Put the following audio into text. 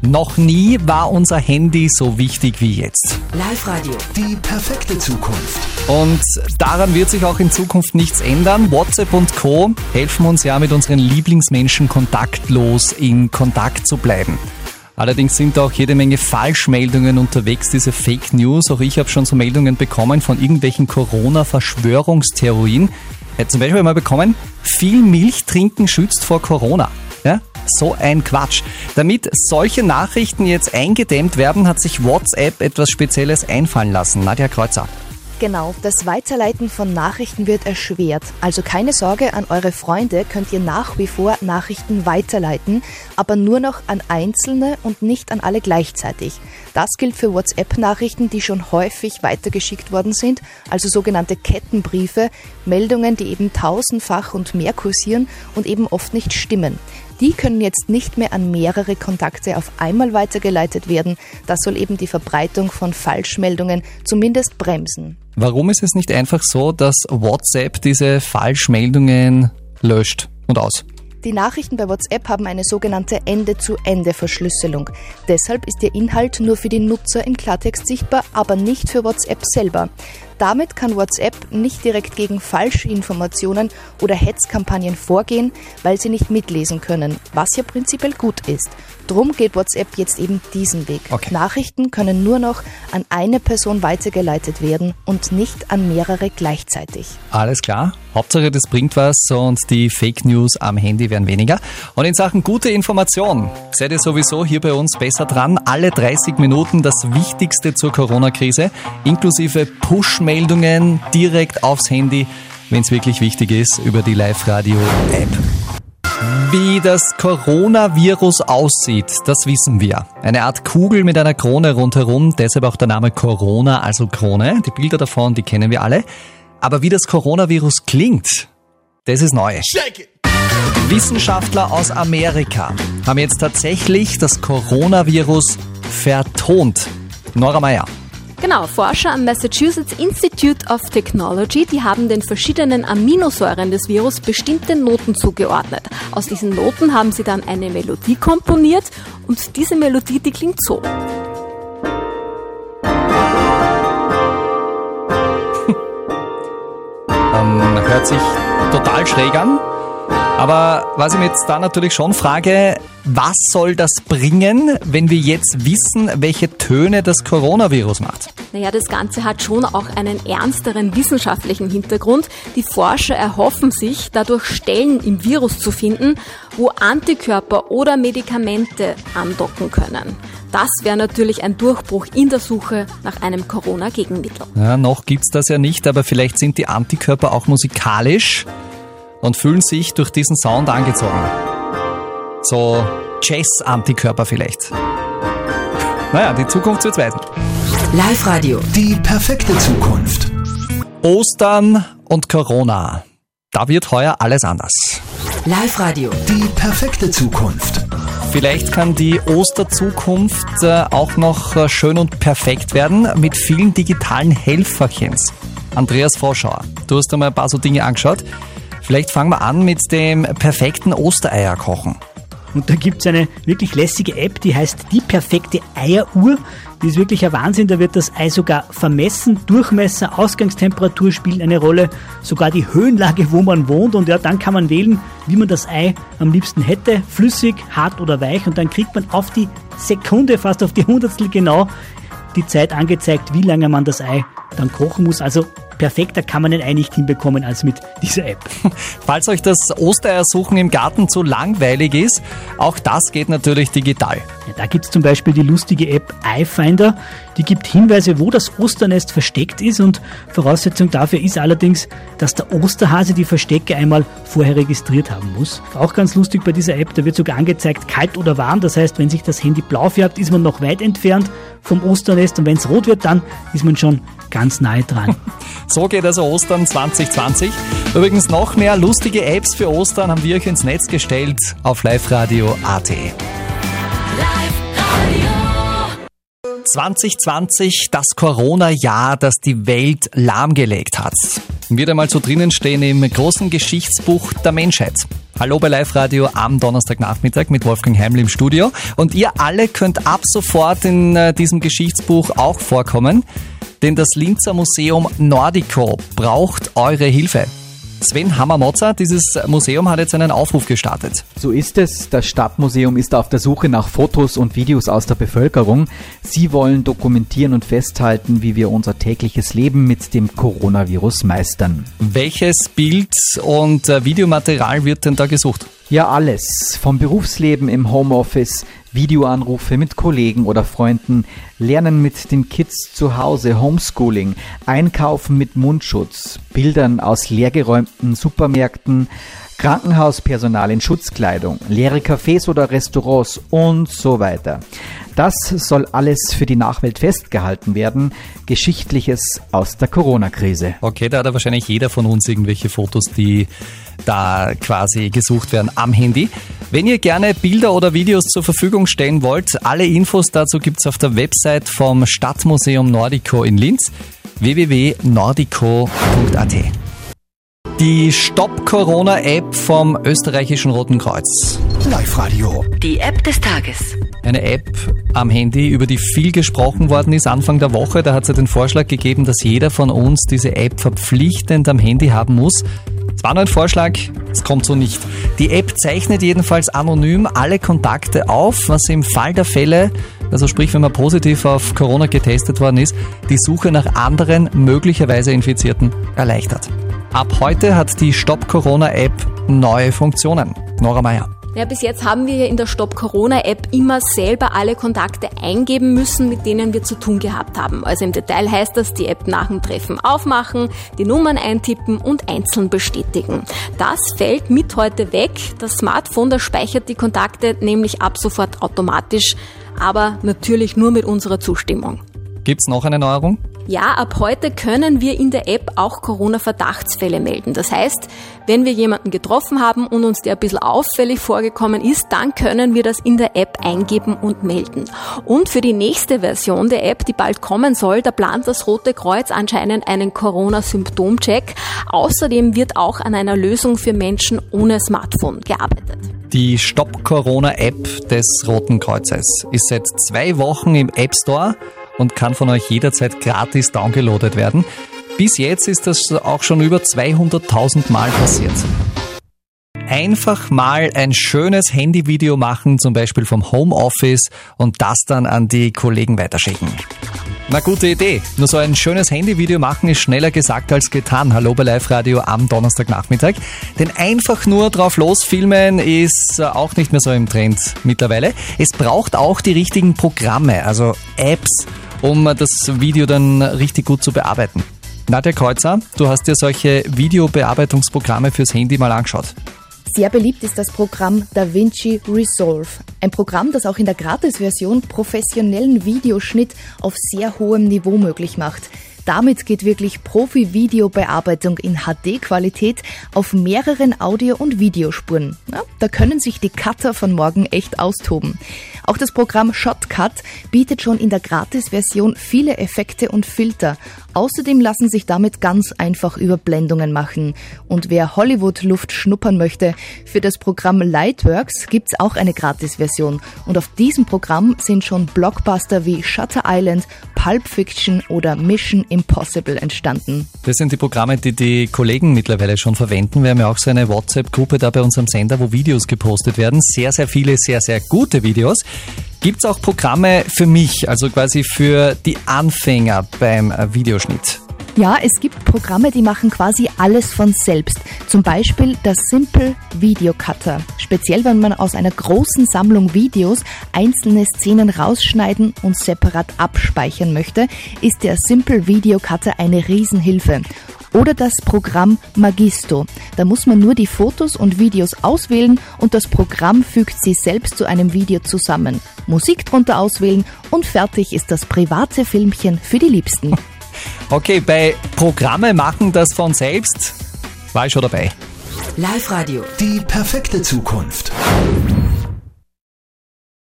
Noch nie war unser Handy so wichtig wie jetzt. Live-Radio. Die perfekte Zukunft. Und daran wird sich auch in Zukunft nichts ändern. WhatsApp und Co. helfen uns ja mit unseren Lieblingsmenschen kontaktlos in Kontakt zu bleiben. Allerdings sind da auch jede Menge Falschmeldungen unterwegs, diese Fake News. Auch ich habe schon so Meldungen bekommen von irgendwelchen Corona-Verschwörungstheorien. Ja, zum Beispiel mal bekommen, viel Milch trinken schützt vor Corona. Ja? So ein Quatsch. Damit solche Nachrichten jetzt eingedämmt werden, hat sich WhatsApp etwas Spezielles einfallen lassen. Nadja Kreuzer. Genau, das Weiterleiten von Nachrichten wird erschwert. Also keine Sorge, an eure Freunde könnt ihr nach wie vor Nachrichten weiterleiten, aber nur noch an Einzelne und nicht an alle gleichzeitig. Das gilt für WhatsApp-Nachrichten, die schon häufig weitergeschickt worden sind, also sogenannte Kettenbriefe, Meldungen, die eben tausendfach und mehr kursieren und eben oft nicht stimmen. Die können jetzt nicht mehr an mehrere Kontakte auf einmal weitergeleitet werden. Das soll eben die Verbreitung von Falschmeldungen zumindest bremsen. Warum ist es nicht einfach so, dass WhatsApp diese Falschmeldungen löscht und aus? Die Nachrichten bei WhatsApp haben eine sogenannte Ende-zu-Ende-Verschlüsselung. Deshalb ist der Inhalt nur für die Nutzer im Klartext sichtbar, aber nicht für WhatsApp selber. Damit kann WhatsApp nicht direkt gegen Falschinformationen oder Hetzkampagnen vorgehen, weil sie nicht mitlesen können, was ja prinzipiell gut ist. Drum geht WhatsApp jetzt eben diesen Weg. Okay. Nachrichten können nur noch an eine Person weitergeleitet werden und nicht an mehrere gleichzeitig. Alles klar. Hauptsache, das bringt was und die Fake News am Handy werden weniger. Und in Sachen gute Information seid ihr sowieso hier bei uns besser dran. Alle 30 Minuten das Wichtigste zur Corona-Krise, inklusive Push-Meldungen direkt aufs Handy, wenn es wirklich wichtig ist, über die Live-Radio-App. Wie das Coronavirus aussieht, das wissen wir. Eine Art Kugel mit einer Krone rundherum, deshalb auch der Name Corona, also Krone. Die Bilder davon, die kennen wir alle. Aber wie das Coronavirus klingt, das ist neu. Wissenschaftler aus Amerika haben jetzt tatsächlich das Coronavirus vertont. Nora Meyer. Genau, Forscher am Massachusetts Institute of Technology, die haben den verschiedenen Aminosäuren des Virus bestimmte Noten zugeordnet. Aus diesen Noten haben sie dann eine Melodie komponiert und diese Melodie, die klingt so. Ähm, hört sich total schräg an. Aber was ich mir jetzt da natürlich schon frage, was soll das bringen, wenn wir jetzt wissen, welche Töne das Coronavirus macht? Naja, das Ganze hat schon auch einen ernsteren wissenschaftlichen Hintergrund. Die Forscher erhoffen sich, dadurch Stellen im Virus zu finden, wo Antikörper oder Medikamente andocken können. Das wäre natürlich ein Durchbruch in der Suche nach einem Corona-Gegenmittel. Ja, noch gibt's das ja nicht, aber vielleicht sind die Antikörper auch musikalisch und fühlen sich durch diesen Sound angezogen. So Jazz-Antikörper vielleicht. Naja, die Zukunft wird's weisen. Live-Radio. Die perfekte Zukunft. Ostern und Corona. Da wird heuer alles anders. Live-Radio. Die perfekte Zukunft. Vielleicht kann die Osterzukunft äh, auch noch äh, schön und perfekt werden mit vielen digitalen Helferchens. Andreas Vorschauer, du hast einmal ein paar so Dinge angeschaut. Vielleicht fangen wir an mit dem perfekten Ostereierkochen. Und da gibt's eine wirklich lässige App, die heißt Die perfekte Eieruhr. Die ist wirklich ein Wahnsinn. Da wird das Ei sogar vermessen. Durchmesser, Ausgangstemperatur spielen eine Rolle. Sogar die Höhenlage, wo man wohnt. Und ja, dann kann man wählen, wie man das Ei am liebsten hätte. Flüssig, hart oder weich. Und dann kriegt man auf die Sekunde, fast auf die Hundertstel genau, die Zeit angezeigt, wie lange man das Ei dann kochen muss. Also perfekter kann man ein Ei nicht hinbekommen als mit dieser App. Falls euch das Ostereiersuchen im Garten zu langweilig ist, auch das geht natürlich digital. Ja, da gibt's zum Beispiel die lustige App iFinder. Die gibt Hinweise, wo das Osternest versteckt ist und Voraussetzung dafür ist allerdings, dass der Osterhase die Verstecke einmal vorher registriert haben muss. Auch ganz lustig bei dieser App, da wird sogar angezeigt, kalt oder warm. Das heißt, wenn sich das Handy blau färbt, ist man noch weit entfernt vom Osternest und wenn es rot wird, dann ist man schon ganz nahe dran. So geht also Ostern 2020. Übrigens noch mehr lustige Apps für Ostern haben wir euch ins Netz gestellt auf liveradio.at. 2020, das Corona-Jahr, das die Welt lahmgelegt hat. Wird einmal so drinnen stehen im großen Geschichtsbuch der Menschheit. Hallo bei Live Radio am Donnerstagnachmittag mit Wolfgang Heiml im Studio. Und ihr alle könnt ab sofort in äh, diesem Geschichtsbuch auch vorkommen, denn das Linzer Museum Nordico braucht eure Hilfe. Sven Hammermotzer, dieses Museum hat jetzt einen Aufruf gestartet. So ist es. Das Stadtmuseum ist auf der Suche nach Fotos und Videos aus der Bevölkerung. Sie wollen dokumentieren und festhalten, wie wir unser tägliches Leben mit dem Coronavirus meistern. Welches Bild und äh, Videomaterial wird denn da gesucht? Ja, alles. Vom Berufsleben im Homeoffice, Videoanrufe mit Kollegen oder Freunden, Lernen mit den Kids zu Hause, Homeschooling, Einkaufen mit Mundschutz, Bildern aus leergeräumten Supermärkten, Krankenhauspersonal in Schutzkleidung, leere Cafés oder Restaurants und so weiter. Das soll alles für die Nachwelt festgehalten werden. Geschichtliches aus der Corona-Krise. Okay, da hat ja wahrscheinlich jeder von uns irgendwelche Fotos, die da quasi gesucht werden am Handy. Wenn ihr gerne Bilder oder Videos zur Verfügung stellen wollt, alle Infos dazu gibt's auf der Website vom Stadtmuseum Nordico in Linz www.nordico.at. Die Stop-Corona-App vom österreichischen Roten Kreuz. Live-Radio. Die App des Tages. Eine App am Handy, über die viel gesprochen worden ist Anfang der Woche. Da hat ja den Vorschlag gegeben, dass jeder von uns diese App verpflichtend am Handy haben muss. Es war nur ein Vorschlag, es kommt so nicht. Die App zeichnet jedenfalls anonym alle Kontakte auf, was im Fall der Fälle, also sprich, wenn man positiv auf Corona getestet worden ist, die Suche nach anderen möglicherweise Infizierten erleichtert. Ab heute hat die Stop Corona App neue Funktionen. Nora Meyer. Ja, bis jetzt haben wir in der Stop Corona App immer selber alle Kontakte eingeben müssen, mit denen wir zu tun gehabt haben. Also im Detail heißt das, die App nach dem Treffen aufmachen, die Nummern eintippen und einzeln bestätigen. Das fällt mit heute weg. Das Smartphone, das speichert die Kontakte nämlich ab sofort automatisch, aber natürlich nur mit unserer Zustimmung. Gibt's noch eine Neuerung? Ja, ab heute können wir in der App auch Corona-Verdachtsfälle melden. Das heißt, wenn wir jemanden getroffen haben und uns der ein bisschen auffällig vorgekommen ist, dann können wir das in der App eingeben und melden. Und für die nächste Version der App, die bald kommen soll, da plant das Rote Kreuz anscheinend einen Corona-Symptomcheck. Außerdem wird auch an einer Lösung für Menschen ohne Smartphone gearbeitet. Die Stop Corona App des Roten Kreuzes ist seit zwei Wochen im App Store und kann von euch jederzeit gratis downgeloadet werden. Bis jetzt ist das auch schon über 200.000 Mal passiert. Einfach mal ein schönes Handyvideo machen, zum Beispiel vom Homeoffice und das dann an die Kollegen weiterschicken. Na gute Idee. Nur so ein schönes Handyvideo machen ist schneller gesagt als getan. Hallo bei Live Radio am Donnerstagnachmittag. Denn einfach nur drauf losfilmen ist auch nicht mehr so im Trend mittlerweile. Es braucht auch die richtigen Programme, also Apps, um das Video dann richtig gut zu bearbeiten. Nadja Kreuzer, du hast dir solche Videobearbeitungsprogramme fürs Handy mal angeschaut. Sehr beliebt ist das Programm DaVinci Resolve. Ein Programm, das auch in der Gratis-Version professionellen Videoschnitt auf sehr hohem Niveau möglich macht. Damit geht wirklich Profi-Videobearbeitung in HD-Qualität auf mehreren Audio- und Videospuren. Ja, da können sich die Cutter von morgen echt austoben. Auch das Programm Shotcut bietet schon in der Gratis-Version viele Effekte und Filter. Außerdem lassen sich damit ganz einfach Überblendungen machen. Und wer Hollywood-Luft schnuppern möchte, für das Programm Lightworks gibt's auch eine Gratis-Version. Und auf diesem Programm sind schon Blockbuster wie Shutter Island, Pulp Fiction oder Mission Impossible entstanden. Das sind die Programme, die die Kollegen mittlerweile schon verwenden. Wir haben ja auch so eine WhatsApp-Gruppe da bei unserem Sender, wo Videos gepostet werden. Sehr, sehr viele, sehr, sehr gute Videos. Gibt's auch Programme für mich, also quasi für die Anfänger beim Videoschnitt? Ja, es gibt Programme, die machen quasi alles von selbst. Zum Beispiel das Simple Video Cutter. Speziell, wenn man aus einer großen Sammlung Videos einzelne Szenen rausschneiden und separat abspeichern möchte, ist der Simple Video Cutter eine Riesenhilfe. Oder das Programm Magisto. Da muss man nur die Fotos und Videos auswählen und das Programm fügt sie selbst zu einem Video zusammen. Musik drunter auswählen und fertig ist das private Filmchen für die Liebsten. Okay, bei Programme machen das von selbst war ich schon dabei. Live Radio. Die perfekte Zukunft.